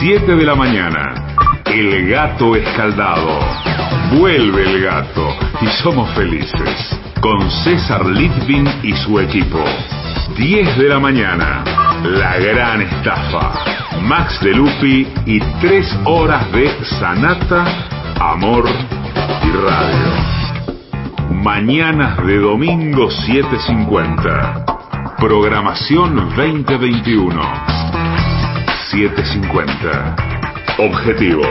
7 de la mañana. El gato escaldado. Vuelve el gato y somos felices. Con César Litvin y su equipo. 10 de la mañana. La gran estafa. Max de Lupi y 3 horas de Sanata, Amor y Radio. Mañanas de domingo 7.50. Programación 2021. 7.50. Objetivos,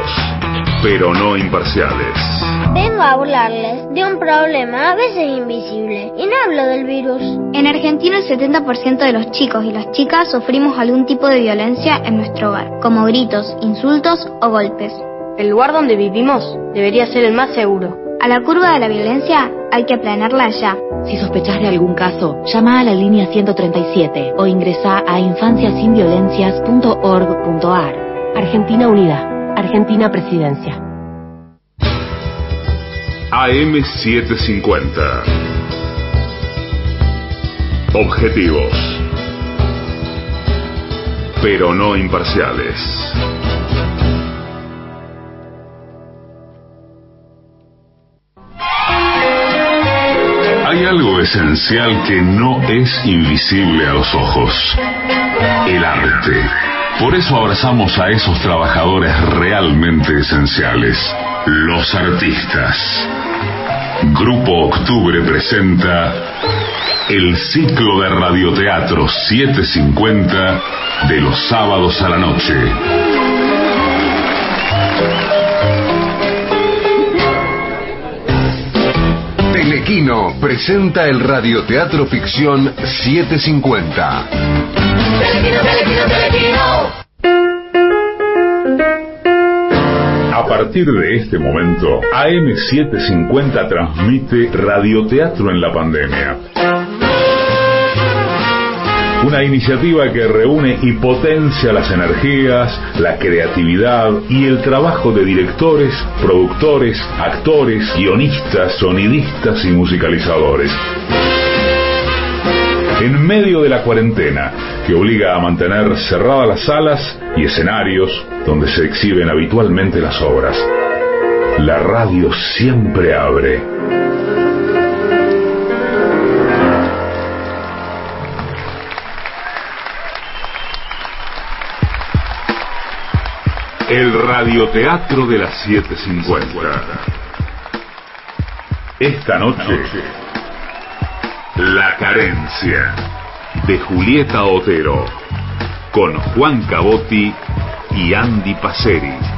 pero no imparciales. Vengo a hablarles de un problema a veces invisible y no hablo del virus. En Argentina el 70% de los chicos y las chicas sufrimos algún tipo de violencia en nuestro hogar, como gritos, insultos o golpes. El lugar donde vivimos debería ser el más seguro. A la curva de la violencia hay que aplanarla ya. Si sospechas de algún caso, llama a la línea 137 o ingresa a infanciasinviolencias.org.ar. Argentina Unida. Argentina Presidencia. AM750. Objetivos, pero no imparciales. Hay algo esencial que no es invisible a los ojos. El arte. Por eso abrazamos a esos trabajadores realmente esenciales, los artistas. Grupo Octubre presenta el ciclo de radioteatro 750 de los sábados a la noche. Presenta el radioteatro ficción 750. A partir de este momento, AM750 transmite radioteatro en la pandemia. Una iniciativa que reúne y potencia las energías, la creatividad y el trabajo de directores, productores, actores, guionistas, sonidistas y musicalizadores. En medio de la cuarentena, que obliga a mantener cerradas las salas y escenarios donde se exhiben habitualmente las obras, la radio siempre abre. El radioteatro de las 7.50. Esta noche, La carencia, de Julieta Otero, con Juan Cabotti y Andy Paceri.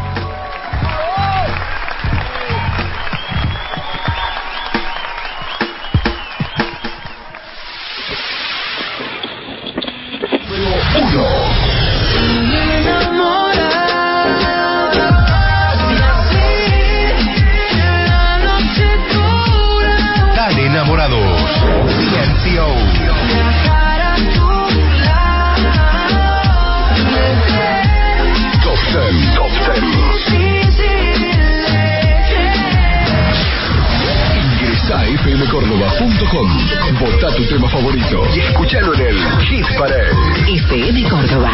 Fmcórdoba.com. Vota tu tema favorito y escúchalo en el Hit Parade. FM Córdoba.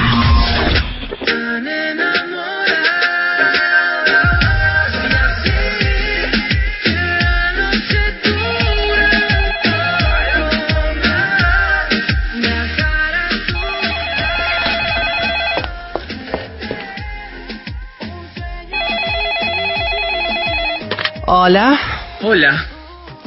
Hola. Hola.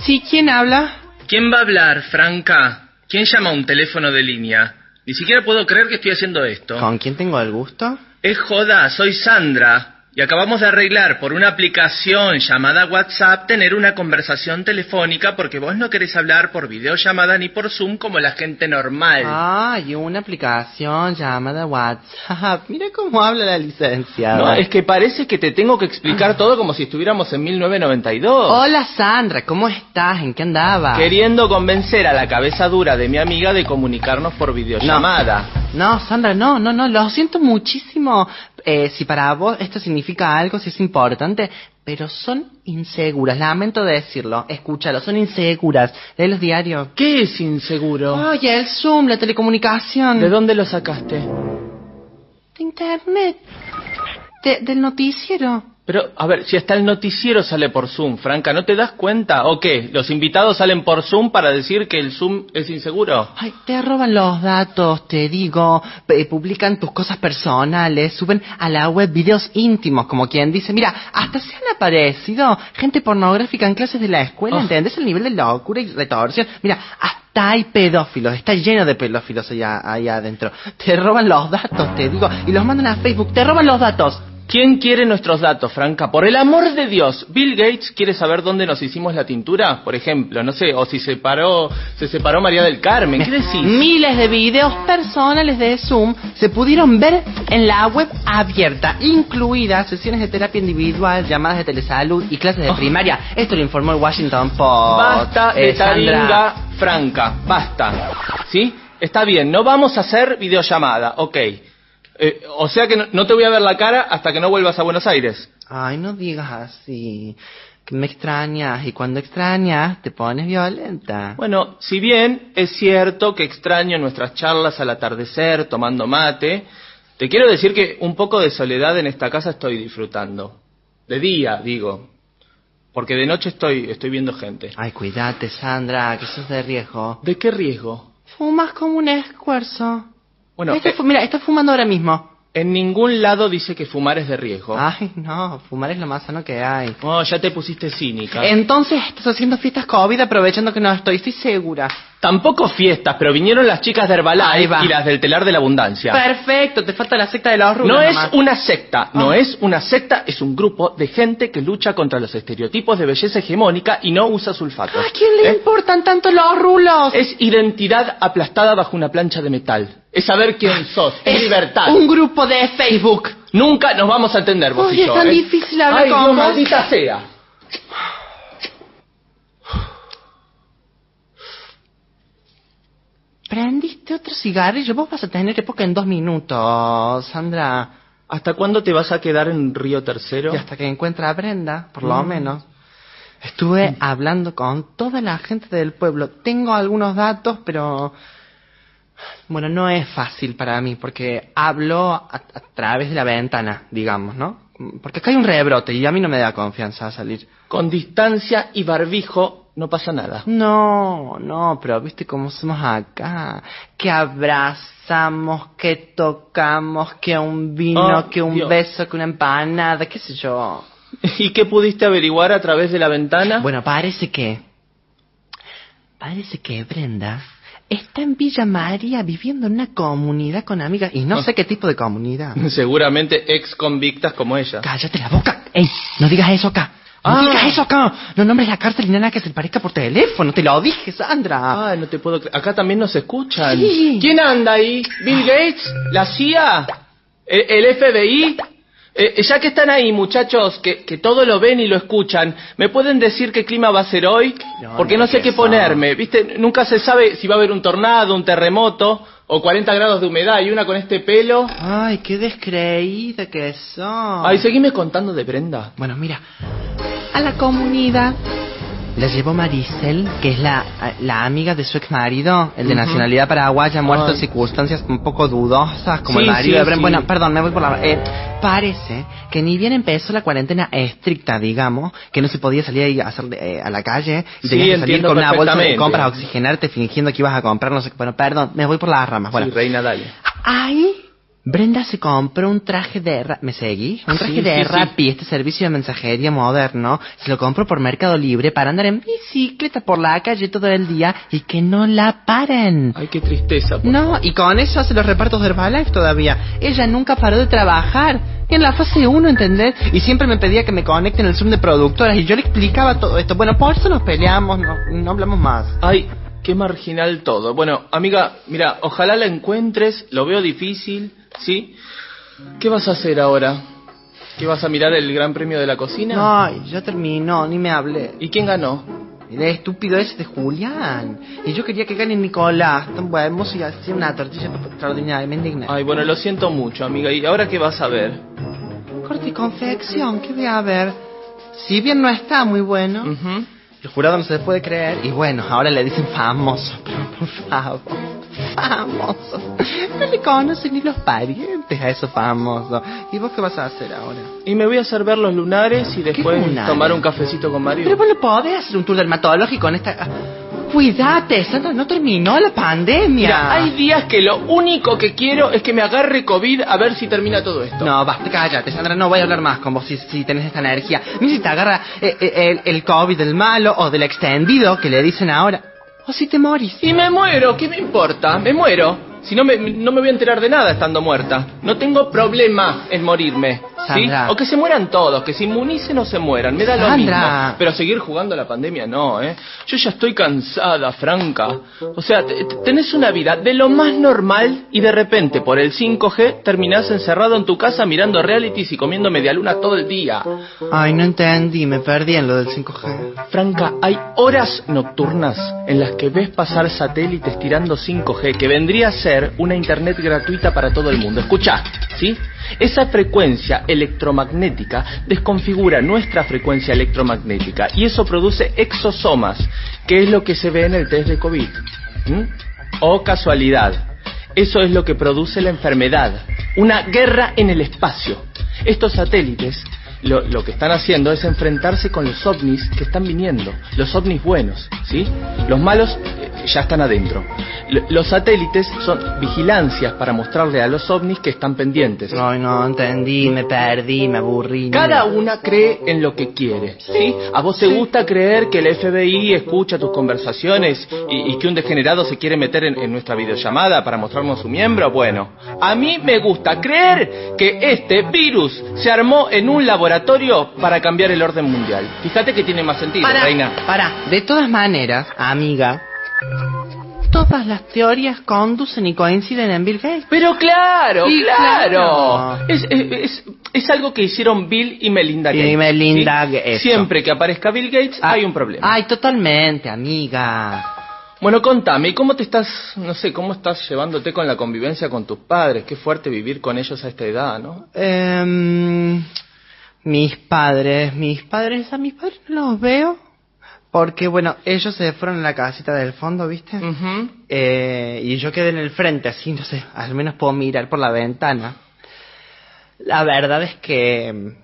Sí, ¿quién habla? ¿Quién va a hablar, Franca? ¿Quién llama a un teléfono de línea? Ni siquiera puedo creer que estoy haciendo esto. ¿Con quién tengo el gusto? Es joda, soy Sandra. Y acabamos de arreglar por una aplicación llamada WhatsApp tener una conversación telefónica porque vos no querés hablar por videollamada ni por Zoom como la gente normal. Ah, y una aplicación llamada WhatsApp. Mira cómo habla la licenciada. No, es que parece que te tengo que explicar todo como si estuviéramos en 1992. Hola Sandra, ¿cómo estás? ¿En qué andabas? Queriendo convencer a la cabeza dura de mi amiga de comunicarnos por videollamada. No, Sandra, no, no, no, lo siento muchísimo. Eh, si para vos esto significa algo, si es importante, pero son inseguras, lamento decirlo. Escúchalo, son inseguras. Lee los diarios. ¿Qué es inseguro? Oye, el Zoom, la telecomunicación. ¿De dónde lo sacaste? De internet. De- del noticiero. Pero, a ver, si hasta el noticiero sale por Zoom, Franca, ¿no te das cuenta? ¿O qué? ¿Los invitados salen por Zoom para decir que el Zoom es inseguro? Ay, te roban los datos, te digo, p- publican tus cosas personales, suben a la web videos íntimos, como quien dice, mira, hasta se han aparecido gente pornográfica en clases de la escuela, Oh. ¿entendés? El nivel de locura y retorsión. Mira, hasta hay pedófilos, está lleno de pedófilos allá, allá adentro. Te roban los datos, te digo, y los mandan a Facebook, te roban los datos. ¿Quién quiere nuestros datos, Franca? Por el amor de Dios, Bill Gates quiere saber dónde nos hicimos la tintura, por ejemplo, no sé, o si se separó, se separó María del Carmen, ¿qué decís? Miles de videos personales de Zoom se pudieron ver en la web abierta, incluidas sesiones de terapia individual, llamadas de telesalud y clases de Oh. primaria. Esto lo informó el Washington Post. Basta Eh, taringa, Franca, basta. ¿Sí? Está bien, no vamos a hacer videollamada, ok. Eh, o sea que no, no te voy a ver la cara hasta que no vuelvas a Buenos Aires. Ay, no digas así. Que me extrañas y cuando extrañas te pones violenta. Bueno, si bien es cierto que extraño nuestras charlas al atardecer tomando mate, te quiero decir que un poco de soledad en esta casa estoy disfrutando. De día, digo. Porque de noche estoy, estoy viendo gente. Ay, cuídate, Sandra, que eso es de riesgo. ¿De qué riesgo? Fumas como un escuerzo. Bueno, Está eh, mira, está fumando ahora mismo. en ningún lado dice que fumar es de riesgo. Ay, no, fumar es lo más sano que hay. Oh, ya te pusiste cínica. Entonces estás haciendo fiestas COVID aprovechando que no estoy, estoy segura. Tampoco fiestas, pero vinieron las chicas de Herbalife y las del telar de la abundancia. Perfecto, te falta la secta de los rulos No es una secta, no Ah. es una secta, es un grupo de gente que lucha contra los estereotipos de belleza hegemónica y no usa sulfato. ¿A quién le ¿Eh? importan tanto los rulos? Es identidad aplastada bajo una plancha de metal. Es saber quién sos, es, libertad. un grupo de Facebook. Nunca nos vamos a entender vos y es yo, tan ¿eh? difícil hablar Ay, con Dios, vos. maldita sea. ¿Prendiste otro cigarrillo? Vos vas a tener época en dos minutos, Sandra. ¿Hasta cuándo te vas a quedar en Río Tercero? Y hasta que encuentre a Brenda, por lo Mm. menos. Estuve hablando con toda la gente del pueblo. Tengo algunos datos, pero... Bueno, no es fácil para mí, porque hablo a, a través de la ventana, digamos, ¿no? Porque acá hay un rebrote y a mí no me da confianza salir. Con distancia y barbijo no pasa nada. No, no, pero viste cómo somos acá. Que abrazamos, que tocamos, que un vino, Oh, que un Dios. beso, que una empanada, qué sé yo. ¿Y qué pudiste averiguar a través de la ventana? Bueno, parece que... Parece que Brenda está en Villa María viviendo en una comunidad con amigas. Y no Ah. sé qué tipo de comunidad. Seguramente ex convictas como ella. Cállate la boca. Ey, no digas eso acá. No Ah. digas eso acá. No nombres la cárcel ni nada que se parezca por teléfono. Te lo dije, Sandra. Ay, no te puedo creer. Acá también nos escuchan. Sí. ¿Quién anda ahí? ¿Bill Gates? ¿La CIA? ¿El, el FBI? Eh, ya que están ahí, muchachos, que, que todo lo ven y lo escuchan, ¿me pueden decir qué clima va a ser hoy? No, Porque no no sé qué ponerme. ¿Viste? Nunca se sabe si va a haber un tornado, un terremoto o 40 grados de humedad y una con este pelo. Ay, qué descreída que son. Ay, seguime contando de Brenda. Bueno, mira, a la comunidad la llevó Maricel, que es la, la amiga de su ex marido, el de nacionalidad paraguaya, muerto en circunstancias un poco dudosas, como Sí, el marido sí, de Bren. sí. Bueno, perdón, me voy por la... Eh, parece que ni bien empezó la cuarentena estricta, digamos, que no se podía salir a, hacer, eh, a la calle y tenías que salir con una bolsa de compras a oxigenarte fingiendo que ibas a comprar, no sé qué. Bueno, perdón, me voy por las ramas. Bueno, reina, dale. Ahí Brenda se compró un traje de... ¿Me seguí? Un traje Sí, de sí, sí. Rappi, este servicio de mensajería moderno. Se lo compró por Mercado Libre para andar en bicicleta por la calle todo el día y que no la paren. Ay, qué tristeza. por No, y con eso hace los repartos de Herbalife todavía. Ella nunca paró de trabajar. En la fase 1, ¿entendés? Y siempre me pedía que me conecte en el Zoom de productoras y yo le explicaba todo esto. Bueno, por eso nos peleamos, no, no hablamos más. Ay, qué marginal todo. Bueno, amiga, mira, ojalá la encuentres, lo veo difícil, ¿sí? ¿Qué vas a hacer ahora? ¿Qué vas a mirar el Gran Premio de la Cocina? Ay, ya terminó, ni me hablé. ¿Y quién ganó? El estúpido ese de Julián. Y yo quería que gane Nicolás. Tan bueno, y hacía una tortilla extraordinaria, me indigné. Ay, bueno, lo siento mucho, amiga. ¿Y ahora qué vas a ver? Corte y confección, ¿qué voy a ver? Si bien no está muy bueno, Ujú. el jurado no se puede creer. Y bueno, ahora le dicen famoso, pero por favor. Famosos. No le conocen ni los parientes a esos famosos. ¿Y vos qué vas a hacer ahora? Y me voy a hacer ver los lunares y después tomar un cafecito con Mario. Pero vos no podés hacer un tour dermatológico en esta... Cuídate, Sandra, no terminó la pandemia. Mira, hay días que lo único que quiero es que me agarre COVID a ver si termina todo esto. No, basta, cállate, Sandra, no voy a hablar más con vos si, si tenés esta energía. Ni si te agarra eh, eh, el, el COVID del malo o del extendido que le dicen ahora. O si te morís. Y me muero, ¿qué me importa? Me muero. Si no me, no me voy a enterar de nada estando muerta. No tengo problema en morirme. ¿sí? Sandra. O que se mueran todos, que se inmunicen o se mueran. Me da lo Sandra. mismo. Pero seguir jugando a la pandemia no, ¿eh? Yo ya estoy cansada, Franca. O sea, te- te- tenés una vida de lo más normal y de repente por el 5G terminás encerrado en tu casa mirando realities y comiendo medialunas todo el día. Ay, no entendí, me perdí en lo del 5G. Franca, hay horas nocturnas en las que ves pasar satélites tirando 5G, que vendría a ser una internet gratuita para todo el mundo. Escucha, ¿sí? Esa frecuencia electromagnética desconfigura nuestra frecuencia electromagnética y eso produce exosomas, que es lo que se ve en el test de COVID. ¿Mm? O casualidad. Eso es lo que produce la enfermedad. Una guerra en el espacio. Estos satélites lo, lo que están haciendo es enfrentarse con los ovnis que están viniendo. Los ovnis buenos, ¿sí? Los malos eh, ya están adentro. L- los satélites son vigilancias para mostrarle a los ovnis que están pendientes. Ay, no entendí, me perdí, me aburrí. Cada una cree en lo que quiere, ¿sí? ¿A vos te gusta creer que el FBI escucha tus conversaciones y, y que un degenerado se quiere meter en, en nuestra videollamada para mostrarnos su miembro? Bueno, a mí me gusta creer que este virus se armó en un laboratorio para cambiar el orden mundial. Fíjate que tiene más sentido, Para, reina. para. De todas maneras, amiga, todas las teorías conducen y coinciden en Bill Gates. Pero claro, Sí, claro. claro. Es, es, es- es algo que hicieron Bill y Melinda Y Gates. Melinda ¿sí? Gates. Siempre que aparezca Bill Gates Ah, hay un problema. Ay, totalmente, amiga. Bueno, contame, ¿y cómo te estás, no sé, cómo estás llevándote con la convivencia con tus padres? Qué fuerte vivir con ellos a esta edad, ¿no? Em, mis padres, mis padres, a mis padres no los veo. Porque, bueno, ellos se fueron a la casita del fondo, ¿viste? Eh, y yo quedé en el frente, así, no sé, al menos puedo mirar por la ventana. La verdad es que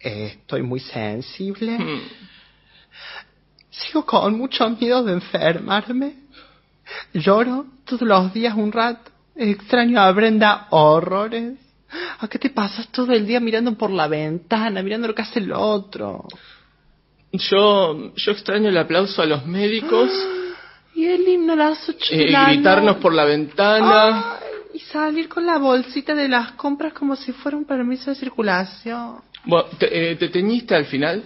eh, estoy muy sensible. Mm. Sigo con mucho miedo de enfermarme. Lloro todos los días un rato. Extraño a Brenda horrores. ¿A qué te pasas todo el día mirando por la ventana, mirando lo que hace el otro? Yo, yo extraño el aplauso a los médicos, Y el himno lazo eh, chilano. gritarnos por la ventana. Ay, y salir con la bolsita de las compras como si fuera un permiso de circulación. Bueno, te, eh, ¿te teñiste al final?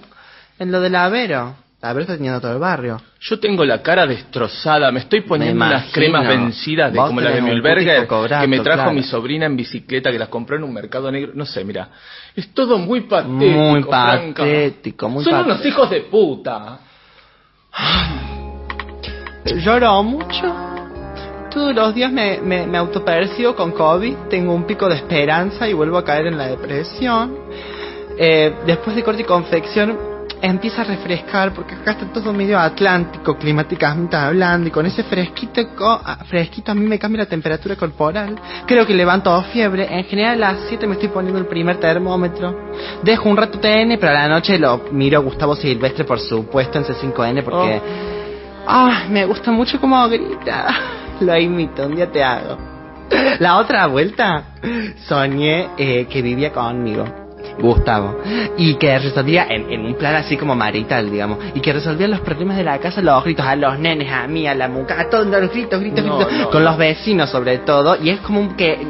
En lo del Avero. Avero está teniendo todo el barrio. Yo tengo la cara destrozada, me estoy poniendo Me unas imagino. cremas vencidas de Vos como las de tenés un Mühlberger que me trajo claro. mi sobrina en bicicleta que las compró en un mercado negro, no sé, mira. Es todo muy patético. Muy Franca. patético, muy Son patético. unos hijos de puta. Lloro mucho. Todos los días me, me, me autopercibo con COVID. Tengo un pico de esperanza y vuelvo a caer en la depresión. Eh, después de corte y confección empieza a refrescar porque acá está todo medio atlántico climáticamente hablando y con ese fresquito ah, fresquito a mí me cambia la temperatura corporal. Creo que levanto fiebre en general a las 7 me estoy poniendo el primer termómetro. Dejo un rato TN pero a la noche lo miro a Gustavo Silvestre por supuesto en C5N porque Ah, me gusta mucho cómo grita. Lo imito, un día te hago. La otra vuelta soñé eh, que vivía conmigo, Gustavo, y que resolvía en, en un plan así como marital, digamos, y que resolvía los problemas de la casa, los gritos a los nenes, a mí, a la muca, a todos los gritos, gritos, No, gritos, no, con no. los vecinos sobre todo, y es como que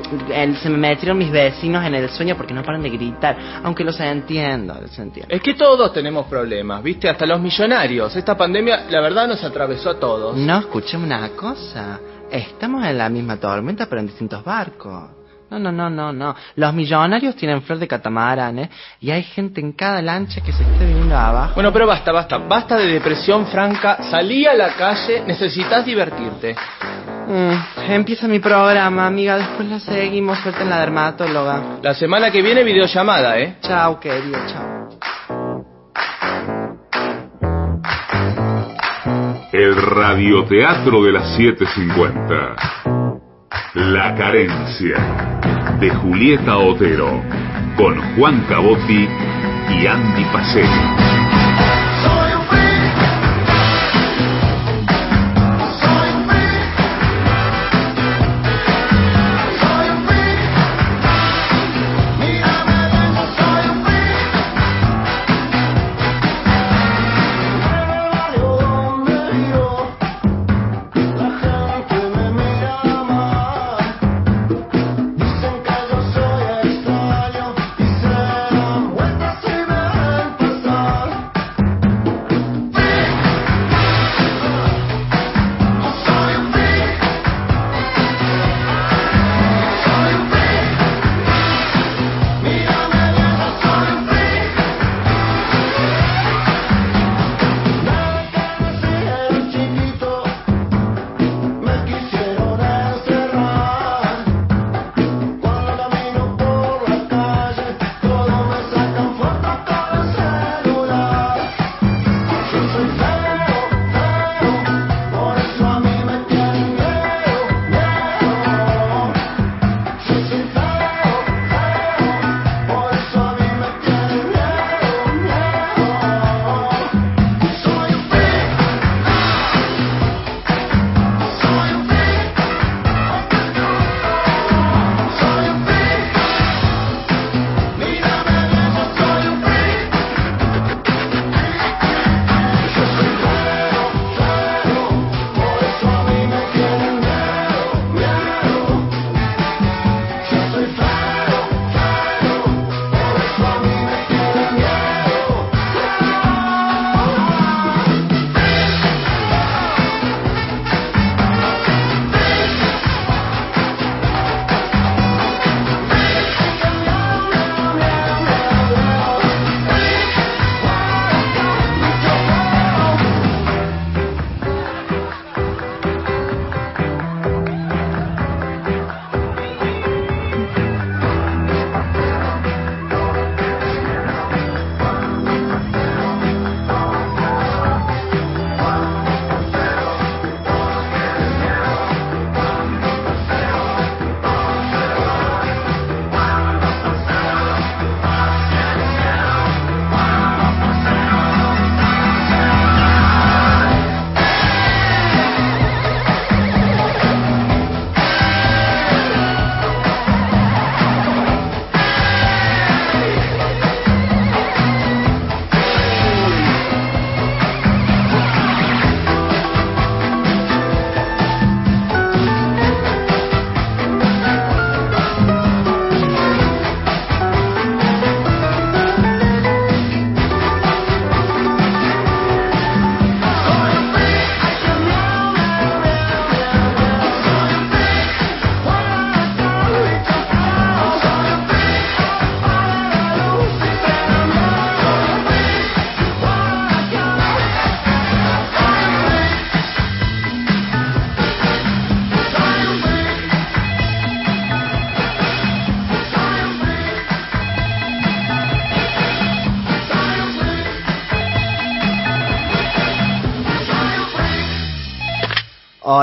se me metieron mis vecinos en el sueño porque no paran de gritar, aunque los entiendo, los entiendo. Es que todos tenemos problemas, ¿viste? Hasta los millonarios. Esta pandemia, la verdad, nos atravesó a todos. No, escuchemos una cosa. Estamos en la misma tormenta, pero en distintos barcos. No, no, no, no, no. Los millonarios tienen flor de catamaranes y hay gente en cada lancha que se esté viniendo abajo. Bueno, pero basta, basta. Basta de depresión franca. Salí a la calle, necesitas divertirte. Mm, empieza mi programa, amiga. Después la seguimos. Suelta en la dermatóloga. La semana que viene, videollamada, ¿eh? Chao, querido, chao. El radioteatro de las 750. La carencia de Julieta Otero con Juan Cabotti y Andy Paceni.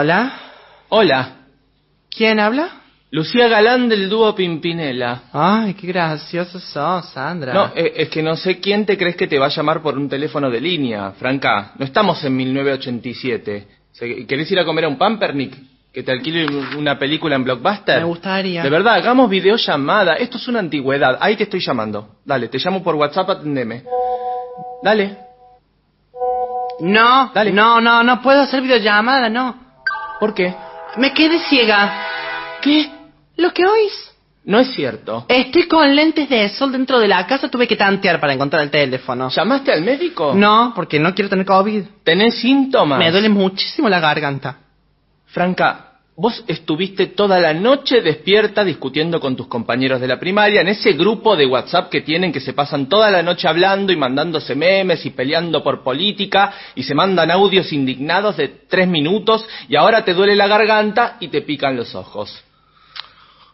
Hola. Hola, ¿Quién habla? Lucía Galán del dúo Pimpinela. Ay, qué gracioso sos, Sandra. No, eh, es que no sé quién te crees que te va a llamar por un teléfono de línea, Franca. No estamos en 1987. Se- ¿Querés ir a comer a un Pampernick? ¿Que te alquile una película en Blockbuster? Me gustaría. De verdad, hagamos videollamada. Esto es una antigüedad. Ahí te estoy llamando. Dale, te llamo por WhatsApp, atendeme. Dale. No, Dale. no, no, no puedo hacer videollamada, no. ¿Por qué? Me quedé ciega. ¿Qué? ¿Lo que oís? No es cierto. Estoy con lentes de sol dentro de la casa, tuve que tantear para encontrar el teléfono. ¿Llamaste al médico? No, porque no quiero tener COVID. ¿Tenés síntomas? Me duele muchísimo la garganta. Franca, vos estuviste toda la noche despierta discutiendo con tus compañeros de la primaria en ese grupo de WhatsApp que tienen que se pasan toda la noche hablando y mandándose memes y peleando por política y se mandan audios indignados de tres minutos y ahora te duele la garganta y te pican los ojos.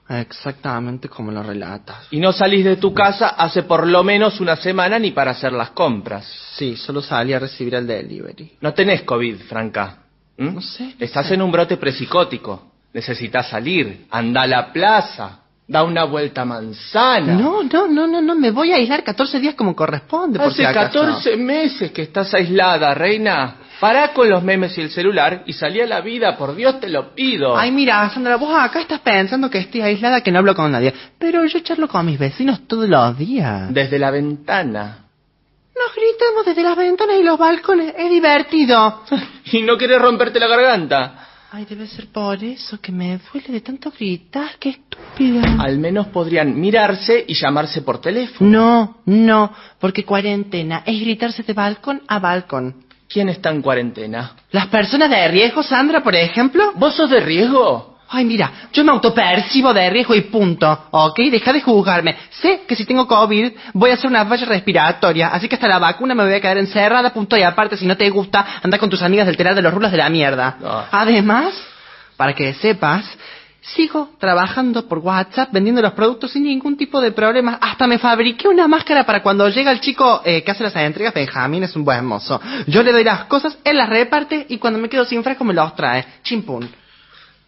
Exactamente como lo relatas. Y no salís de tu casa hace por lo menos una semana ni para hacer las compras. Sí, solo salí a recibir el delivery. No tenés COVID, Franca. ¿Mm? No sé, no Estás sé. en un brote presicótico. necesitas salir, anda a la plaza, da una vuelta a manzana. No, no, no, no, no, me voy a aislar 14 días como corresponde, por Hace si acaso. 14 meses que estás aislada, reina. Pará con los memes y el celular y salí a la vida, por Dios te lo pido. Ay, mira, Sandra, vos acá estás pensando que estoy aislada, que no hablo con nadie. Pero yo charlo con mis vecinos todos los días. Desde la ventana. Nos gritamos desde las ventanas y los balcones. Es divertido. ¿Y no querés romperte la garganta? Ay, debe ser por eso que me duele de tanto gritar. Qué estúpida. Al menos podrían mirarse y llamarse por teléfono. No, no, porque cuarentena es gritarse de balcón a balcón. ¿Quién está en cuarentena? Las personas de riesgo, Sandra, por ejemplo. ¿Vos sos de riesgo? Ay, mira, yo me autopercibo de riesgo y punto, ¿ok? Deja de juzgarme. Sé que si tengo COVID voy a hacer una falla respiratoria, así que hasta la vacuna me voy a quedar encerrada, punto. Y aparte, si no te gusta, anda con tus amigas del telar de los rulos de la mierda. No. Además, para que sepas, sigo trabajando por WhatsApp vendiendo los productos sin ningún tipo de problemas. Hasta me fabriqué una máscara para cuando llega el chico eh, que hace las entregas. Benjamín es un buen mozo. Yo le doy las cosas, él las reparte y cuando me quedo sin fresco me los trae. Chimpún.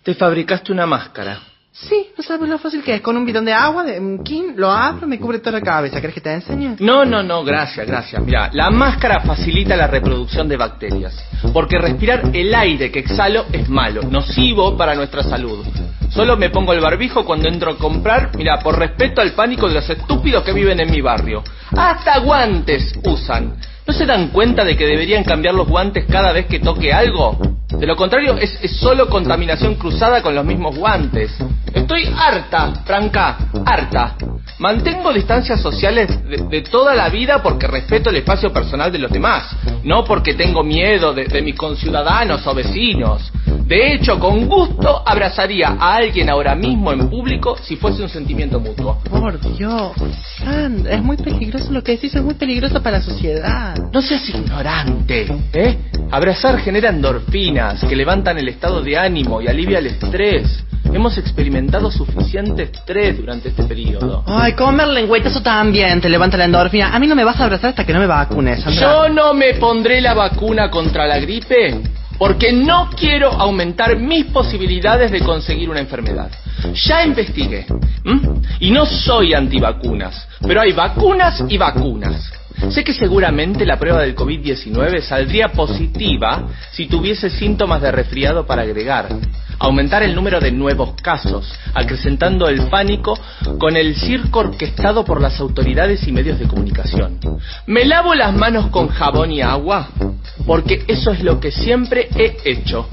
Te fabricaste una máscara. Sí, no sabes lo fácil que es. Con un bidón de agua, de un kin, lo abro, me cubre toda la cabeza. ¿Querés que te enseñe? No, no, no, gracias, gracias. Mira, la máscara facilita la reproducción de bacterias, porque respirar el aire que exhalo es malo, nocivo para nuestra salud. Solo me pongo el barbijo cuando entro a comprar, mira, por respeto al pánico de los estúpidos que viven en mi barrio. Hasta guantes usan. ¿No se dan cuenta de que deberían cambiar los guantes cada vez que toque algo? De lo contrario, es, solo contaminación cruzada con los mismos guantes. Estoy harta, Franca, harta. Mantengo distancias sociales de, toda la vida porque respeto el espacio personal de los demás, no porque tengo miedo de mis conciudadanos o vecinos. De hecho, con gusto abrazaría a alguien ahora mismo en público si fuese un sentimiento mutuo. Por Dios, Sandra, es muy peligroso lo que decís, es muy peligroso para la sociedad. No seas ignorante, ¿eh? Abrazar genera endorfinas que levantan el estado de ánimo y alivia el estrés. Hemos experimentado suficiente estrés durante este periodo. Ay, comer lengüeta, eso también te levanta la endorfina. A mí no me vas a abrazar hasta que no me vacunes, Sandra. Yo no me pondré la vacuna contra la gripe porque no quiero aumentar mis posibilidades de conseguir una enfermedad. Ya investigué. Y no soy antivacunas, pero hay vacunas y vacunas. Sé que seguramente la prueba del COVID-19 saldría positiva si tuviese síntomas de resfriado para agregar. Aumentar el número de nuevos casos, acrecentando el pánico con el circo orquestado por las autoridades y medios de comunicación. ¿Me lavo las manos con jabón y agua? Porque eso es lo que siempre he hecho.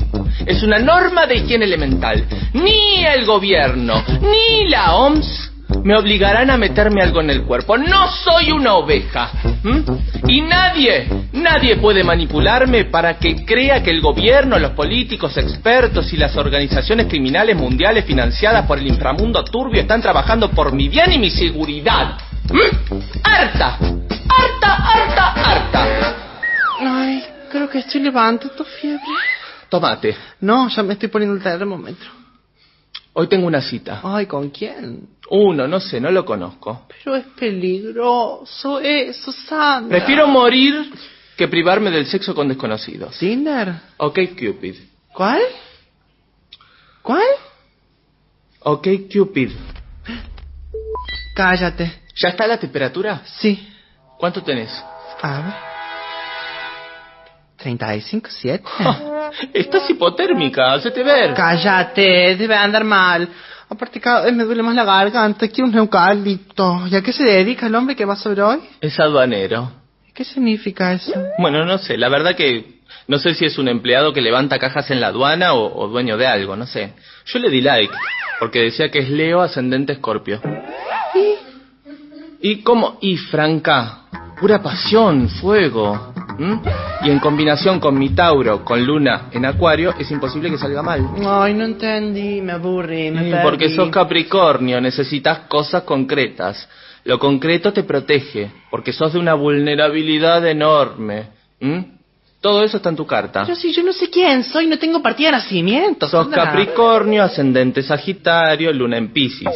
Es una norma de higiene elemental. Ni el gobierno, ni la OMS me obligarán a meterme algo en el cuerpo. No soy una oveja. Y nadie, nadie puede manipularme para que crea que el gobierno, los políticos, expertos y las organizaciones criminales mundiales financiadas por el inframundo turbio están trabajando por mi bien y mi seguridad. ¡Harta! ¡Harta, harta, harta! Ay, creo que estoy levantando fiebre. Tómate. No, ya me estoy poniendo el termómetro. Hoy tengo una cita. Ay, ¿con quién? Uno, no sé, no lo conozco. Pero es peligroso eso, Sandra. Prefiero morir que privarme del sexo con desconocidos. ¿Tinder? Ok, Cupid. ¿Cuál? ¿Cuál? Ok, Cupid. Cállate. ¿Ya está la temperatura? Sí. ¿Cuánto tenés? A ver. 35, 7. Estás hipotérmica, hacete ver. Cállate, debe andar mal. Aparte, cada vez me duele más la garganta. Quiero un eucalipto. ¿Y a qué se dedica el hombre que va sobre hoy? Es aduanero. ¿Qué significa eso? Bueno, no sé, la verdad que no sé si es un empleado que levanta cajas en la aduana o, o dueño de algo, no sé. Yo le di like, porque decía que es Leo ascendente Escorpio. ¿Y cómo? Y Franca, pura pasión, fuego. ¿M? Y en combinación con mi Tauro, con Luna en Acuario, es imposible que salga mal. Ay, no entendí, me aburrí, me Sí, perdí. porque sos Capricornio, necesitas cosas concretas. Lo concreto te protege, porque sos de una vulnerabilidad enorme. ¿m? Todo eso está en tu carta. Pero si yo no sé quién soy, no tengo partida de nacimiento. Sos. Capricornio, ascendente Sagitario, Luna en Piscis.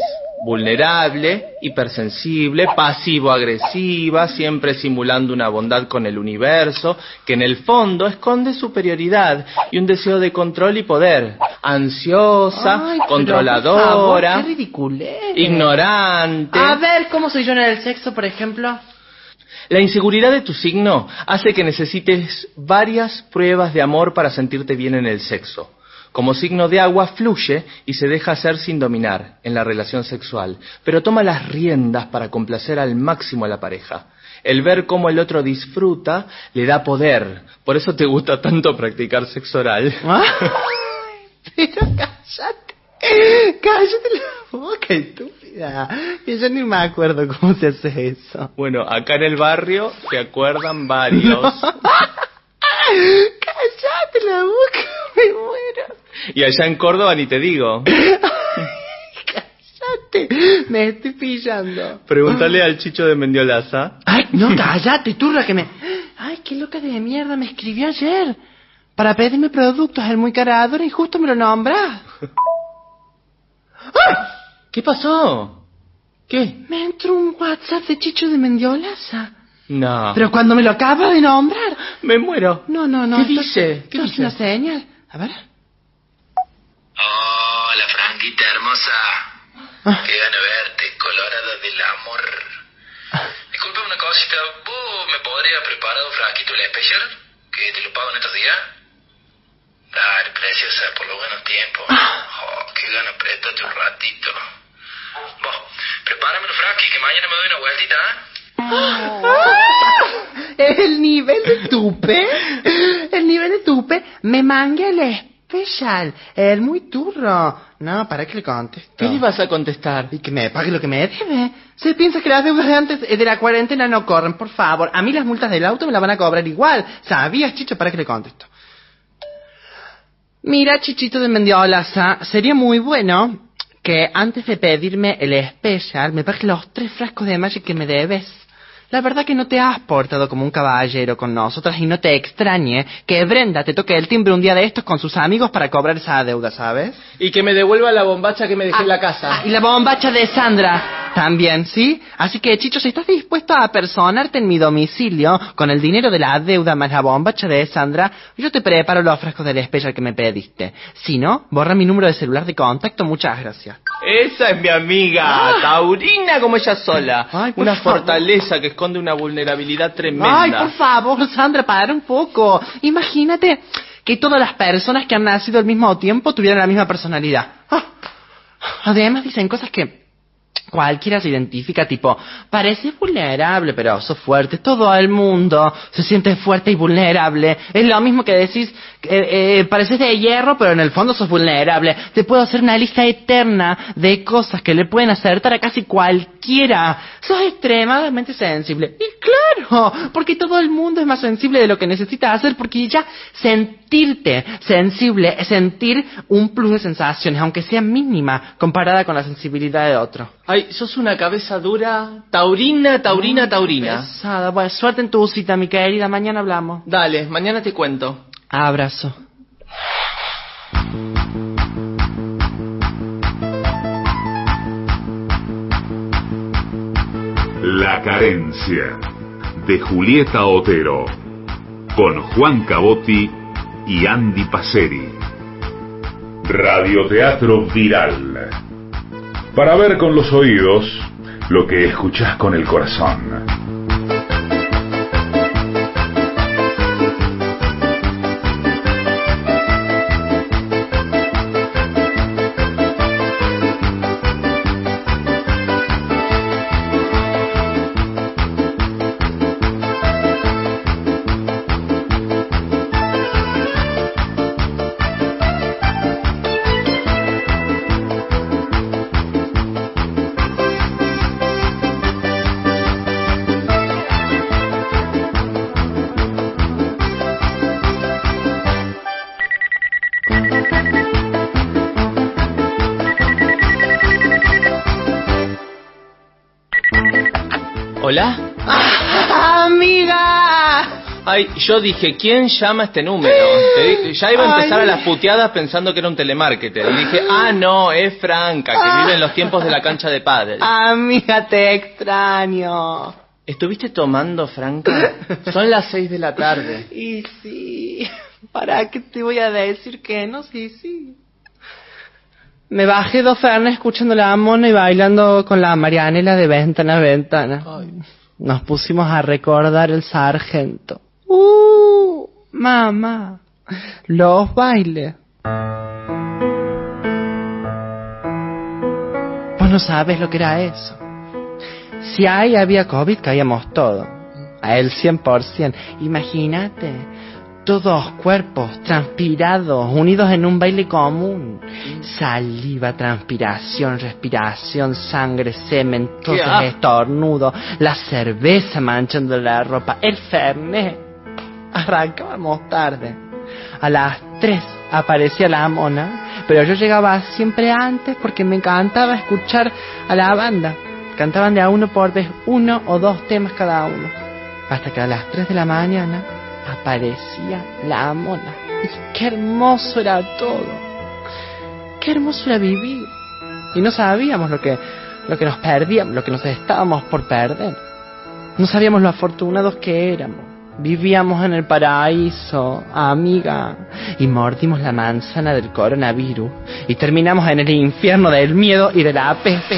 Vulnerable, hipersensible, pasivo-agresiva, siempre simulando una bondad con el universo, que en el fondo esconde superioridad y un deseo de control y poder. Ansiosa, Ay, controladora, favor, qué ridiculez. ignorante. A ver, ¿cómo soy yo en el sexo, por ejemplo? La inseguridad de tu signo hace que necesites varias pruebas de amor para sentirte bien en el sexo. Como signo de agua fluye y se deja hacer sin dominar en la relación sexual, pero toma las riendas para complacer al máximo a la pareja. El ver cómo el otro disfruta le da poder. Por eso te gusta tanto practicar sexo oral. Pero cállate. Cállate la boca, estúpida. Que yo ni me acuerdo cómo se hace eso. Bueno, acá en el barrio se acuerdan varios. Cállate la boca, me muero. Y allá en Córdoba ni te digo. Cállate, me estoy pillando. Pregúntale al chicho de Mendiolaza. Ay, no, cállate, turra, que me... Ay, qué loca de mierda, me escribió ayer. Para pedirme productos, el muy carador y justo me lo nombra. ¿Qué pasó? ¿Qué? Me entró un WhatsApp de Chicho de Mendiolaza. No. Pero cuando me lo acaba de nombrar. Me muero. No, no, no. ¿Qué esto- dice? ¿Qué esto es dice? una señal. A ver. Hola, Franquita hermosa. Ah. Qué gana verte, colorada del amor. Disculpa una cosita, ¿vos me podrías preparar un frasquito el especial? Que te lo pago en estos días. Dale, preciosa, por los buenos tiempos. Oh, qué gana prestarte un ratito. Vos, prepárame el frasqui que mañana me doy una vueltita, ¿eh? El nivel de tupe. El nivel de tupe. Me manga el especial. El muy turro. No, para que le contesto. ¿Qué le vas a contestar? Y que me pague lo que me debe. Se piensa que las deudas de antes eh, de la cuarentena no corren, por favor. A mí las multas del auto me las van a cobrar igual. ¿Sabías, Chicho? Para que le contesto. Mira, Chichito de Mendiolaza, sería muy bueno que antes de pedirme el especial me pagues los tres frascos de Magic que me debes. La verdad que no te has portado como un caballero con nosotras y no te extrañe que Brenda te toque el timbre un día de estos con sus amigos para cobrar esa deuda, ¿sabes? Y que me devuelva la bombacha que me dejé en la casa. Ah, y la bombacha de Sandra también, ¿sí? Así que, Chicho, si estás dispuesto a personarte en mi domicilio con el dinero de la deuda más la bombacha de Sandra, yo te preparo los frascos del especial que me pediste. Si no, borra mi número de celular de contacto, muchas gracias. Esa es mi amiga, taurina como ella sola. Ay, una favor. fortaleza que esconde una vulnerabilidad tremenda. Ay, por favor, Sandra, para un poco. Imagínate que todas las personas que han nacido al mismo tiempo tuvieran la misma personalidad. Ah. Además dicen cosas que cualquiera se identifica, tipo, parece vulnerable, pero sos fuerte. Todo el mundo se siente fuerte y vulnerable. Es lo mismo que decís, eh, eh, pareces de hierro, pero en el fondo sos vulnerable. Te puedo hacer una lista eterna de cosas que le pueden acertar a casi cualquiera. Sos extremadamente sensible. Y claro, porque todo el mundo es más sensible de lo que necesita hacer, porque ya sentirte sensible es sentir un plus de sensaciones, aunque sea mínima, comparada con la sensibilidad de otro. Ay, sos una cabeza dura. Taurina, taurina, taurina. Pesada. Bueno, suerte en tu cita, mi querida. Mañana hablamos. Dale, mañana te cuento. Abrazo. La carencia de Julieta Otero con Juan Cabotti y Andy Paceri. Radioteatro viral. Para ver con los oídos lo que escuchás con el corazón. Ay, yo dije, ¿quién llama este número? Te dije- ya iba a empezar Ay. a las puteadas pensando que era un telemarketer. Y dije, ah, no, es Franca, que vive en los tiempos de la cancha de pádel. Amiga, te extraño. ¿Estuviste tomando, Franca? Son las seis de la tarde. Y sí, ¿para qué te voy a decir que no? Sí, sí. Me bajé dos fernes escuchando la mona y bailando con la Marianela de ventana a ventana. Nos pusimos a recordar el sargento. ¡Uh! Mamá. Los bailes. Vos no sabes lo que era eso. Si ahí había COVID, caíamos todos. A él 100%. Imagínate. Todos cuerpos transpirados, unidos en un baile común. Saliva, transpiración, respiración, sangre, semen, todos asco! estornudos, la cerveza manchando la ropa, el fernet. Arrancábamos tarde. A las 3 aparecía la mona, pero yo llegaba siempre antes porque me encantaba escuchar a la banda. Cantaban de a uno por vez, uno o dos temas cada uno. Hasta que a las 3 de la mañana aparecía la mona. Y qué hermoso era todo. Qué hermoso era vivir. Y no sabíamos lo que, lo que nos perdíamos, lo que nos estábamos por perder. No sabíamos lo afortunados que éramos. Vivíamos en el paraíso, amiga, y mordimos la manzana del coronavirus y terminamos en el infierno del miedo y de la peste.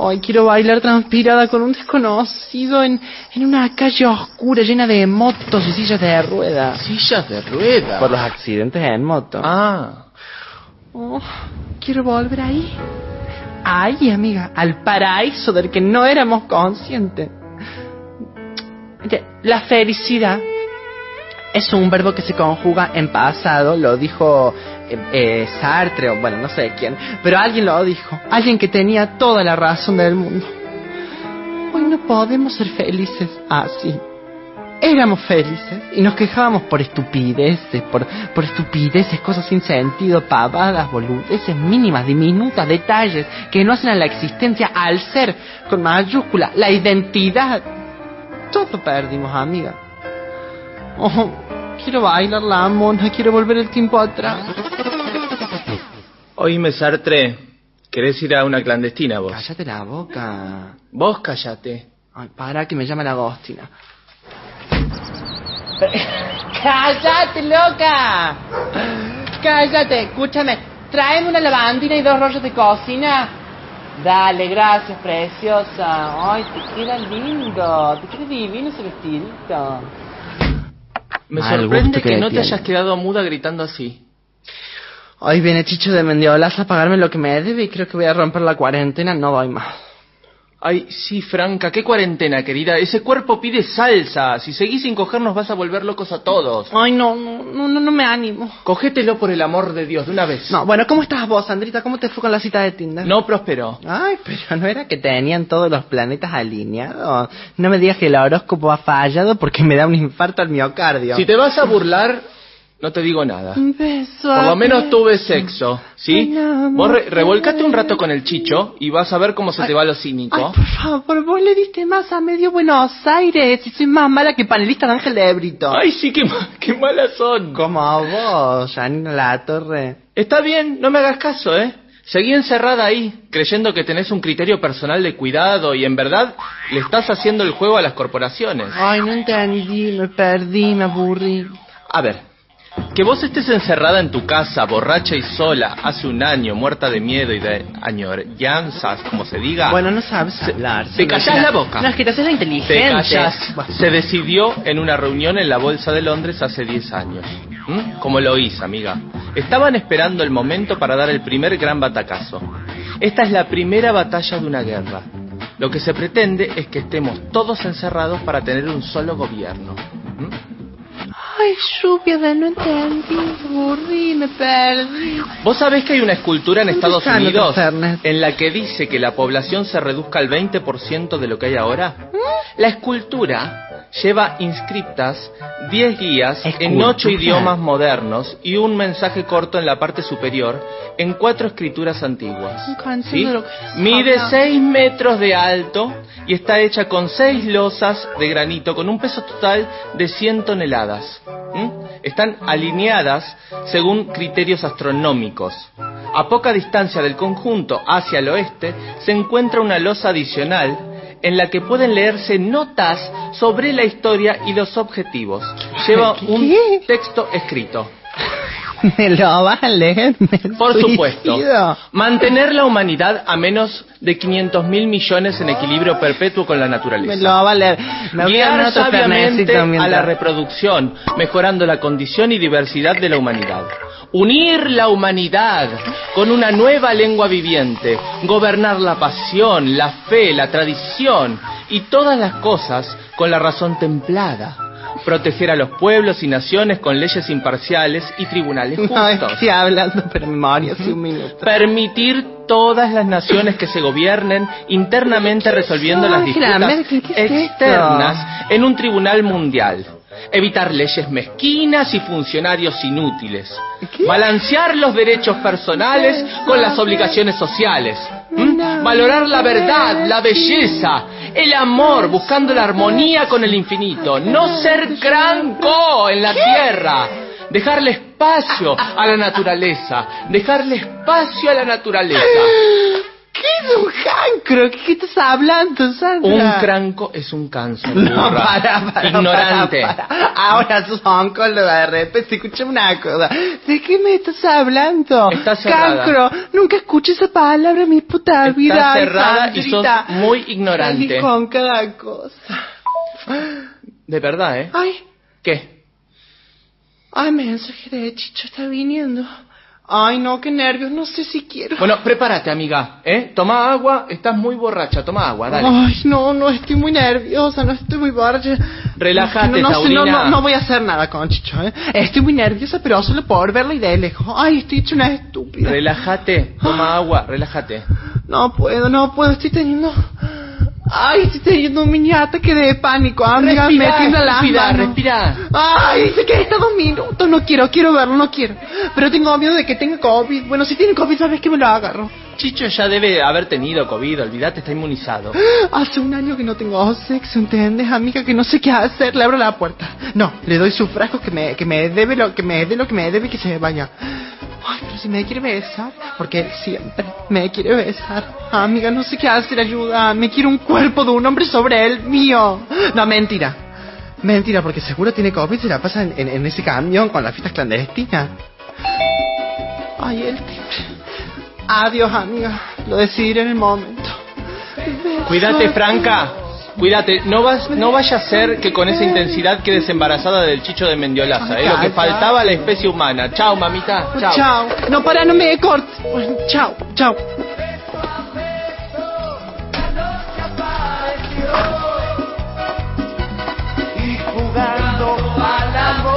Hoy quiero bailar transpirada con un desconocido en, en una calle oscura llena de motos y sillas de ruedas. Sillas de rueda. Por los accidentes en moto. Ah, Oh, quiero volver ahí. Ahí, amiga, al paraíso del que no éramos conscientes. La felicidad es un verbo que se conjuga en pasado, lo dijo eh, eh, Sartre, o bueno, no sé quién, pero alguien lo dijo, alguien que tenía toda la razón del mundo. Hoy no podemos ser felices así. Éramos felices y nos quejábamos por estupideces, por, por estupideces, cosas sin sentido, pavadas, boludeces mínimas, diminutas, detalles que no hacen a la existencia al ser, con mayúscula, la identidad. Todo perdimos, amiga. Oh, quiero bailar la mona, quiero volver el tiempo atrás. oíme Sartre, ¿querés ir a una clandestina vos? Cállate la boca. Vos cállate. Ay, para que me llame la Agostina. ¡Cállate, loca! Cállate, escúchame. Tráeme una lavandina y dos rollos de cocina. Dale, gracias, preciosa. Ay, te queda lindo. Te queda divino ese vestidito. Me Mal sorprende que no te hayas quedado muda gritando así. Hoy viene Chicho de Mendiolas a pagarme lo que me debe y creo que voy a romper la cuarentena. No doy más. Ay, sí, Franca, qué cuarentena, querida. Ese cuerpo pide salsa. Si seguís sin coger nos vas a volver locos a todos. Ay, no, no, no, no, no me animo. Cogételo por el amor de Dios, de una vez. No, bueno, ¿cómo estás vos, Sandrita? ¿Cómo te fue con la cita de Tinder? No prosperó. Ay, pero no era que tenían todos los planetas alineados. No me digas que el horóscopo ha fallado porque me da un infarto al miocardio. Si te vas a burlar, no te digo nada. Un beso. Por a lo menos tuve sexo, ¿sí? Vos re- revolcate un rato con el chicho y vas a ver cómo se te va lo cínico. Ay, por favor, vos le diste más a medio Buenos Aires y soy más mala que panelista de Ángel de Brito. Ay, sí, qué, ma- qué malas son. Como a vos, Janina La Torre. Está bien, no me hagas caso, ¿eh? Seguí encerrada ahí, creyendo que tenés un criterio personal de cuidado y en verdad le estás haciendo el juego a las corporaciones. Ay, no entendí, me perdí, me aburrí. A ver, que vos estés encerrada en tu casa, borracha y sola, hace un año, muerta de miedo y de añoranzas, como se diga. Bueno, no sabes hablar. te callás la boca. No, es que te haces la inteligente. Te callas. Se decidió en una reunión en la Bolsa de Londres hace 10 años. ¿Mm? Como lo hice, amiga. Estaban esperando el momento para dar el primer gran batacazo. Esta es la primera batalla de una guerra. Lo que se pretende es que estemos todos encerrados para tener un solo gobierno. ¿Mm? Ay, no entendí, me aburrí, me perdí. ¿Vos sabés que hay una escultura en ¿Dónde Estados Unidos en la que dice que la población se reduzca al 20% de lo que hay ahora? La escultura lleva inscriptas 10 guías en Escultura. 8 idiomas modernos y un mensaje corto en la parte superior en cuatro escrituras antiguas. Mide habla. 6 metros de alto y está hecha con 6 losas de granito con un peso total de 100 toneladas. Están alineadas según criterios astronómicos. A poca distancia del conjunto hacia el oeste se encuentra una losa adicional en la que pueden leerse notas sobre la historia y los objetivos. Lleva un texto escrito. ¿Me lo vas a leer? Me Por supuesto. Mantener la humanidad a menos de 500 mil millones en equilibrio perpetuo con la naturaleza. Me lo va a leer. Me voy a Guiar sabiamente a la reproducción, mejorando la condición y diversidad de la humanidad. Unir la humanidad con una nueva lengua viviente, gobernar la pasión, la fe, la tradición y todas las cosas con la razón templada. Proteger a los pueblos y naciones con leyes imparciales y tribunales No, justos. estoy hablando hace un minuto. Permitir todas las naciones que se gobiernen internamente resolviendo las disputas Merkel, ¿qué es externas en un tribunal mundial. Evitar leyes mezquinas y funcionarios inútiles. Balancear los derechos personales con las obligaciones sociales. ¿Mm? Valorar la verdad, la belleza, el amor, buscando la armonía con el infinito. No ser cranco en la tierra. Dejarle espacio a la naturaleza. Dejarle espacio a la naturaleza. ¿Qué es un cancro? ¿Qué, estás hablando, Sandra? Un cranco es un cáncer. No, burra. para, para, Ignorante. para, para. Ahora sos oncóloga de repente. Escúchame una cosa. ¿De qué me estás hablando? Está cerrada. Cancro. Nunca escuché esa palabra en mi puta vida. Está Ay, cerrada y sos muy ignorante. Con cada cosa. De verdad, ¿eh? Ay, ¿Qué? ay, mensaje de Chicho está viniendo. Ay, no, qué nervios. No sé si quiero. Bueno, prepárate, amiga, ¿eh? Toma agua, estás muy borracha, toma agua, dale. Ay, no, no, estoy muy nerviosa, no estoy muy borracha. Relájate, no, no, no, no, no voy a hacer nada con Chicho, ¿eh? Estoy muy nerviosa, pero solo por verla y de lejos. Ay, estoy hecha una estúpida. Relájate, toma agua, relájate. No puedo, no puedo, estoy teniendo... Ay, estoy teniendo un mini ataque de pánico, amiga, Respira, me la respira, respira. Ay, dice que está dos minutos, no quiero, quiero verlo, no quiero. Pero tengo miedo de que tenga COVID. Bueno, si tiene COVID, sabes que me lo agarro. Chicho ya debe haber tenido COVID, olvídate, está inmunizado. Hace un año que no tengo sexo, ¿entiendes, amiga? Que no sé qué hacer. Le abro la puerta. No, le doy su frasco que me, que me debe lo que me dé lo que me debe que se vaya. Ay, pero si me quiere besar, porque él siempre me quiere besar. Amiga, no sé qué hacer, ayuda. Me quiere un cuerpo de un hombre sobre él, mío. No, mentira. Mentira, porque seguro tiene COVID y se la pasa en, en- en ese camión con las fiestas clandestinas. Ay, el timbre. Adiós, amiga. Lo decidiré en el momento. Cuídate, Franca. Cuídate, no, vas, no vaya a ser que con esa intensidad quedes embarazada del chicho de Mendiolaza, ¿eh? lo que faltaba a la especie humana. Chao, mamita. Chao. Chao. No, para, no me cortes. Chao, chao. y jugando al amor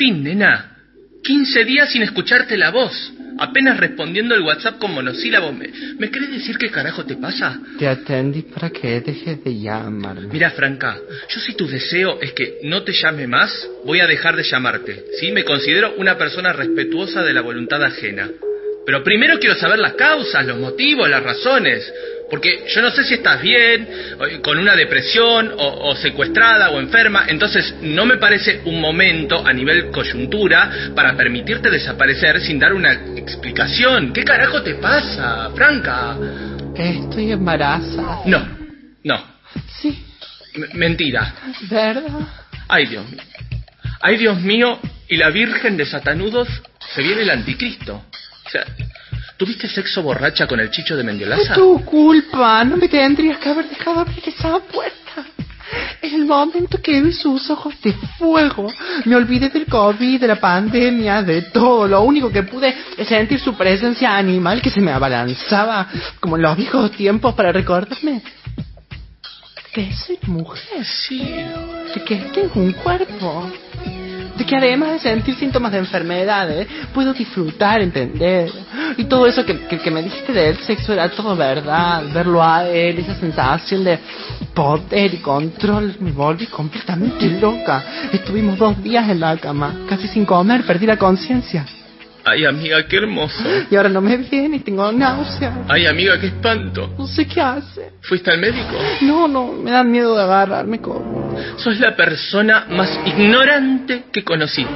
fin, nena. 15 días sin escucharte la voz. Apenas respondiendo el WhatsApp con monosílabos. ¿Me, ¿Me querés decir qué carajo te pasa? Te atendí para que dejes de llamarme. Mira, Franca, yo si tu deseo es que no te llame más, voy a dejar de llamarte. ¿Sí? Me considero una persona respetuosa de la voluntad ajena. Pero primero quiero saber las causas, los motivos, las razones. Porque yo no sé si estás bien, con una depresión, o, o secuestrada, o enferma. Entonces no me parece un momento a nivel coyuntura para permitirte desaparecer sin dar una explicación. ¿Qué carajo te pasa, Franca? Estoy embarazada. No, no. Sí, M- mentira. ¿verdad? Ay, Dios mío. Ay, Dios mío, y la Virgen de Satanudos se viene el anticristo. O sea, ¿tuviste sexo borracha con el chicho de Es Mendiolaza? tu culpa. No me tendrías que haber dejado abrir esa puerta. En el momento que vi sus ojos de fuego, me olvidé del COVID, de la pandemia, de todo. Lo único que pude es sentir su presencia animal que se me abalanzaba, como en los viejos tiempos, para recordarme que soy mujer. Sí. De que tengo un cuerpo. De que además de sentir síntomas de enfermedades, puedo disfrutar, entender. Y todo eso que, que, que me dijiste del sexo era todo verdad. Verlo a él, esa sensación de poder y control, me volví completamente loca. Estuvimos dos días en la cama, casi sin comer, perdí la conciencia. Ay, amiga, qué hermoso. Y ahora no me viene y tengo náuseas. Ay, amiga, qué espanto. No sé qué hace. ¿Fuiste al médico? No, no, me da miedo de agarrarme como... Sos la persona más ignorante que conocí.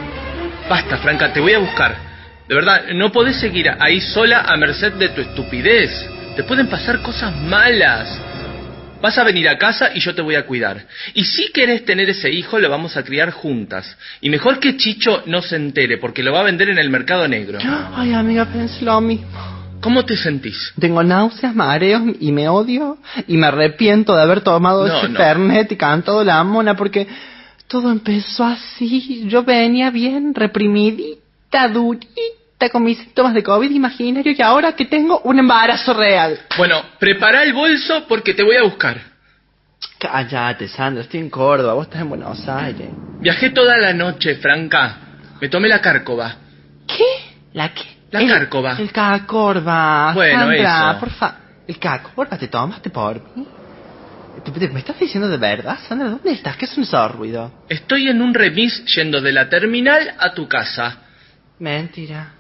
Basta, Franca, te voy a buscar. De verdad, no podés seguir ahí sola a merced de tu estupidez. Te pueden pasar cosas malas. Vas a venir a casa y yo te voy a cuidar. Y si querés tener ese hijo, lo vamos a criar juntas. Y mejor que Chicho no se entere, porque lo va a vender en el mercado negro. Ay, amiga, pensé lo mismo. ¿Cómo te sentís? Tengo náuseas, mareos y me odio. Y me arrepiento de haber tomado No, ese no. fernet y cantado la mona porque todo empezó así. Yo venía bien reprimidita, durita, con mis síntomas de COVID imaginario y ahora que tengo un embarazo real. Bueno, prepara el bolso porque te voy a buscar. Cállate, Sandra, estoy en Córdoba, vos estás en Buenos Aires. Viajé toda la noche, Franca. Me tomé la cárcova. ¿Qué? ¿La qué? La El- cárcova. El cacorba. Bueno, Sandra, eso. por favor. ¿El cacorba te tomaste por mí? ¿Te- te- ¿Me estás diciendo de verdad, Sandra? ¿Dónde estás? ¿Qué es un ruido? Estoy en un remis yendo de la terminal a tu casa. Mentira.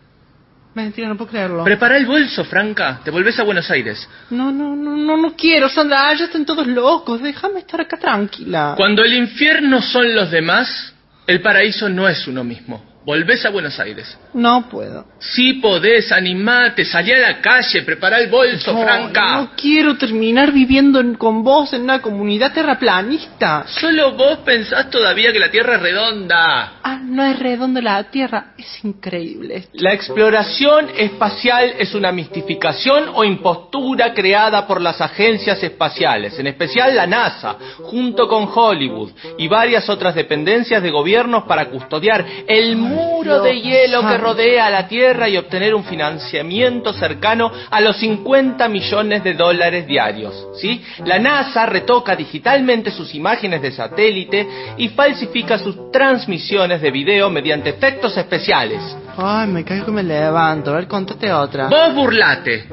Mentira, no puedo creerlo. Prepara el bolso, Franca. Te volvés a Buenos Aires. No, no, no, no, no quiero, Sandra. Ya están todos locos. Déjame estar acá tranquila. Cuando el infierno son los demás, el paraíso no es uno mismo. Volvés a Buenos Aires. No puedo. Si podés, animate, salí a la calle, prepara el bolso, No, Franca. No quiero terminar viviendo en- con vos en una comunidad terraplanista. Solo vos pensás todavía que la Tierra es redonda. Ah, no es redonda la Tierra. Es increíble. La exploración espacial es una mistificación o impostura creada por las agencias espaciales, en especial la NASA, junto con Hollywood y varias otras dependencias de gobiernos para custodiar el muro de hielo que rodea a la Tierra y obtener un financiamiento cercano a los 50 millones de dólares diarios. ¿sí? La NASA retoca digitalmente sus imágenes de satélite y falsifica sus transmisiones de video mediante efectos especiales. Ay, me caigo y me levanto. A ver, contate otra. Vos burlate.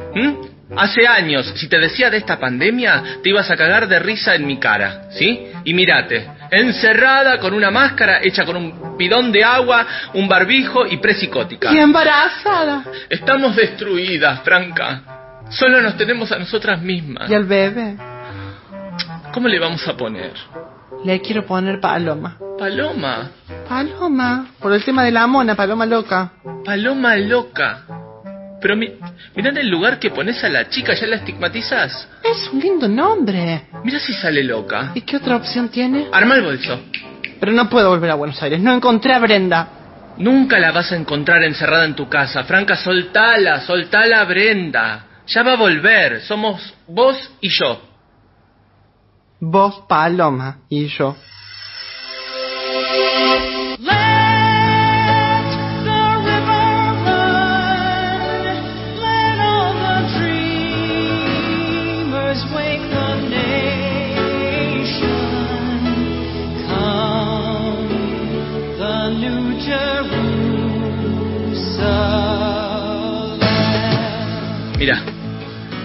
Hace años, si te decía de esta pandemia, te ibas a cagar de risa en mi cara, ¿sí? Y mírate, encerrada con una máscara hecha con un bidón de agua, un barbijo y presicótica. Y embarazada. Estamos destruidas, Franca. Solo nos tenemos a nosotras mismas. ¿Y al bebé? ¿Cómo le vamos a poner? Le quiero poner Paloma. Paloma. Paloma. Por el tema de la mona, Paloma loca. Paloma loca. Pero mi, mirá en el lugar que pones a la chica, ¿ya la estigmatizas? Es un lindo nombre. Mira si sale loca. ¿Y qué otra opción tiene? Arma el bolso. Pero no puedo volver a Buenos Aires. No encontré a Brenda. Nunca la vas a encontrar encerrada en tu casa. Franca, soltala, soltala a Brenda. Ya va a volver. Somos vos y yo. Vos, Paloma. Y yo.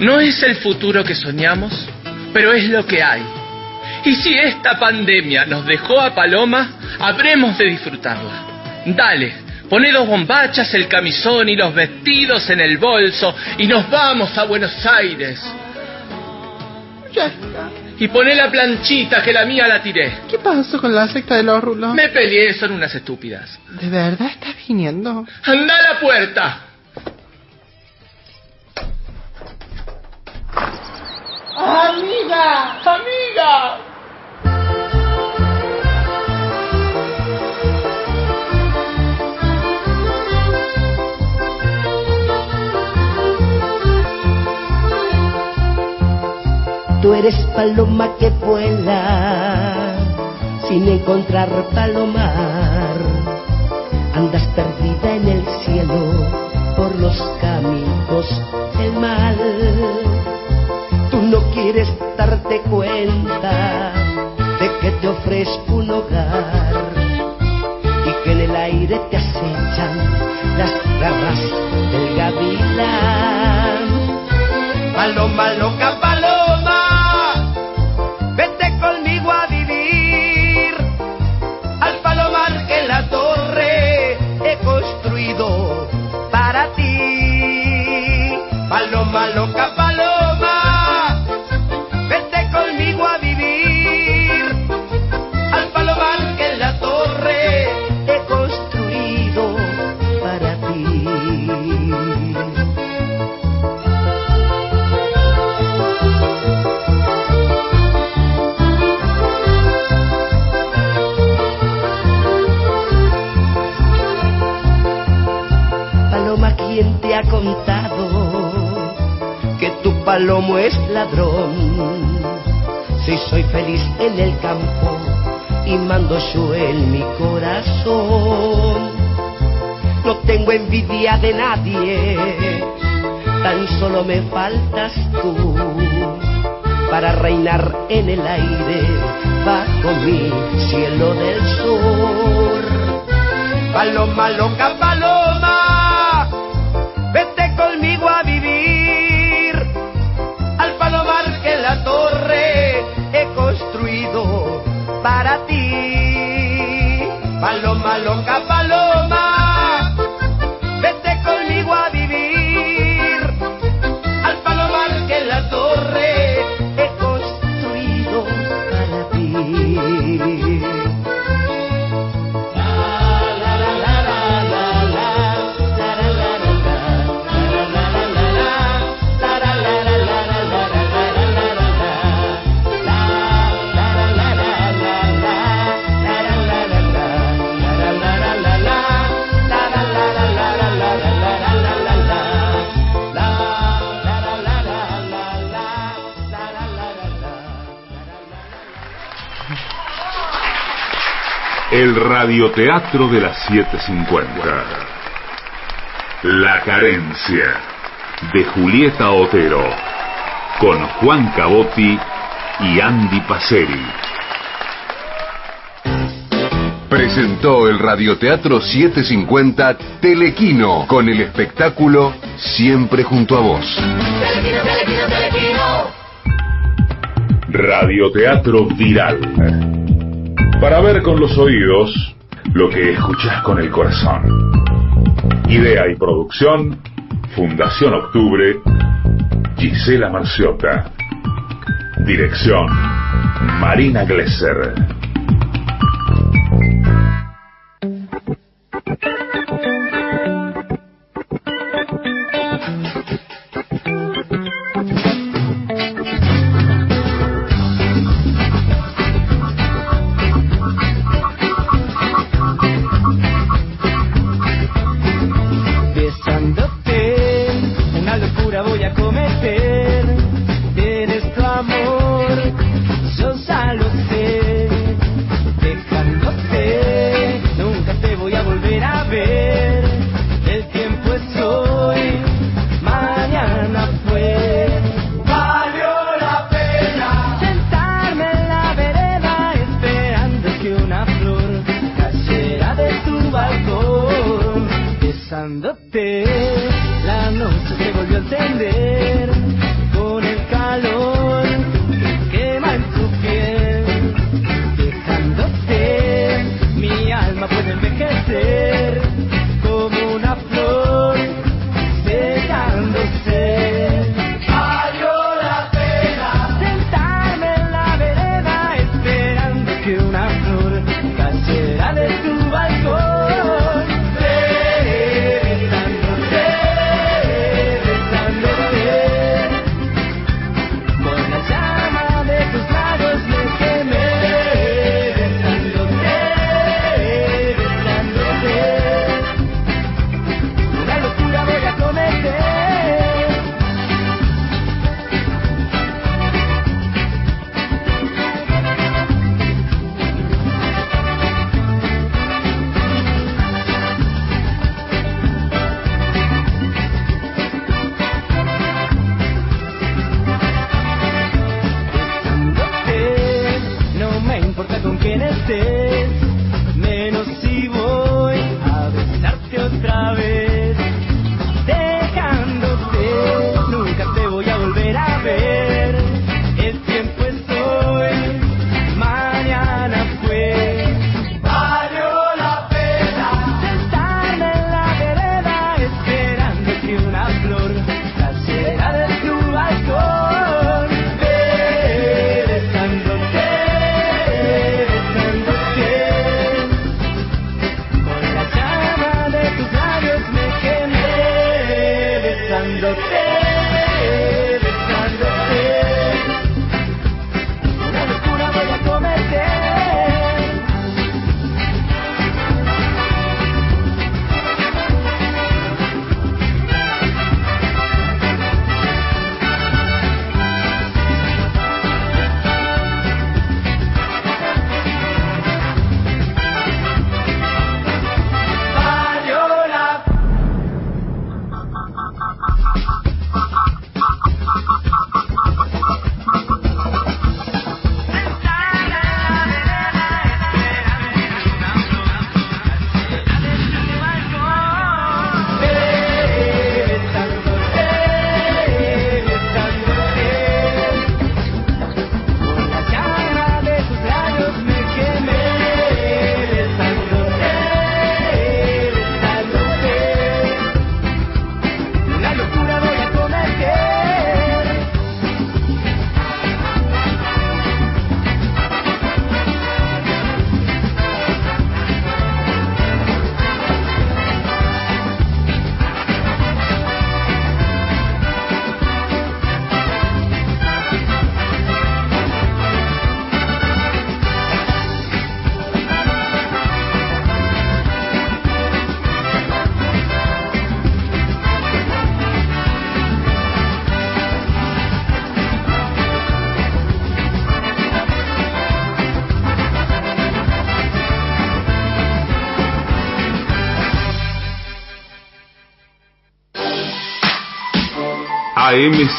No es el futuro que soñamos, pero es lo que hay. Y si esta pandemia nos dejó a Paloma, habremos de disfrutarla. Dale, poné dos bombachas, el camisón y los vestidos en el bolso y nos vamos a Buenos Aires. Ya está. Y poné la planchita que la mía la tiré. ¿Qué pasó con la secta de los rulos? Me peleé, son unas estúpidas. ¿De verdad estás viniendo? ¡Anda a la puerta! ¡Amiga! ¡Amiga! Tú eres paloma que vuela sin encontrar palomar. Andas perdida en el cielo por los caminos del mal. Tú no quieres darte cuenta de que te ofrezco un hogar y que en el aire te acechan las garras del gavilán. Paloma loca, paloma, vete conmigo a vivir al palomar que en la torre he construido palomo es ladrón. Si soy feliz en el campo y mando yo en mi corazón. No tengo envidia de nadie, tan solo me faltas tú para reinar en el aire bajo mi cielo del sur. Paloma loca, paloma, El radioteatro de las 750. La carencia de Julieta Otero con Juan Cabotti y Andy Paceri. Presentó el Radioteatro 750 Telequino con el espectáculo Siempre junto a vos. Radioteatro Viral. Para ver con los oídos lo que escuchás con el corazón. Idea y producción, Fundación Octubre, Gisela Marciota. Dirección, Marina Glesser.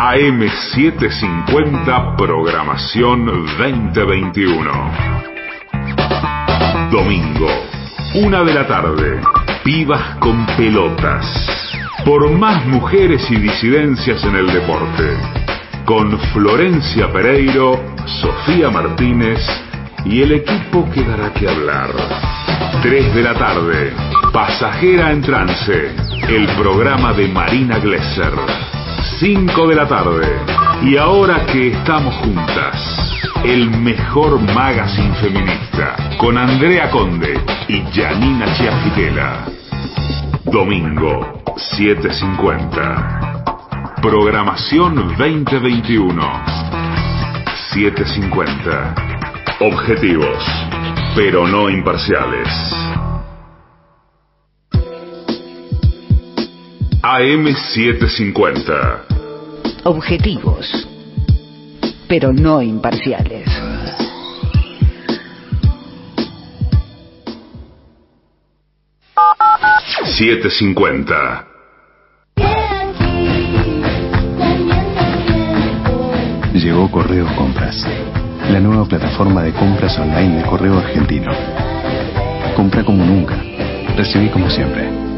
AM750 Programación 2021. Domingo, una de la tarde. Pibas con pelotas. Por más mujeres y disidencias en el deporte. Con Florencia Pereiro, Sofía Martínez y el equipo que dará que hablar. 3 de la tarde. Pasajera en trance. El programa de Marina Glesser. 5 de la tarde. Y ahora que estamos juntas, el mejor magazine feminista, con Andrea Conde y Janina Chiafitela. Domingo, 7.50. Programación 2021. 7.50. Objetivos, pero no imparciales. AM750. Objetivos, pero no imparciales. Siete cincuenta. Llegó Correo Compras, la nueva plataforma de compras online de correo argentino. Compra como nunca, recibí como siempre.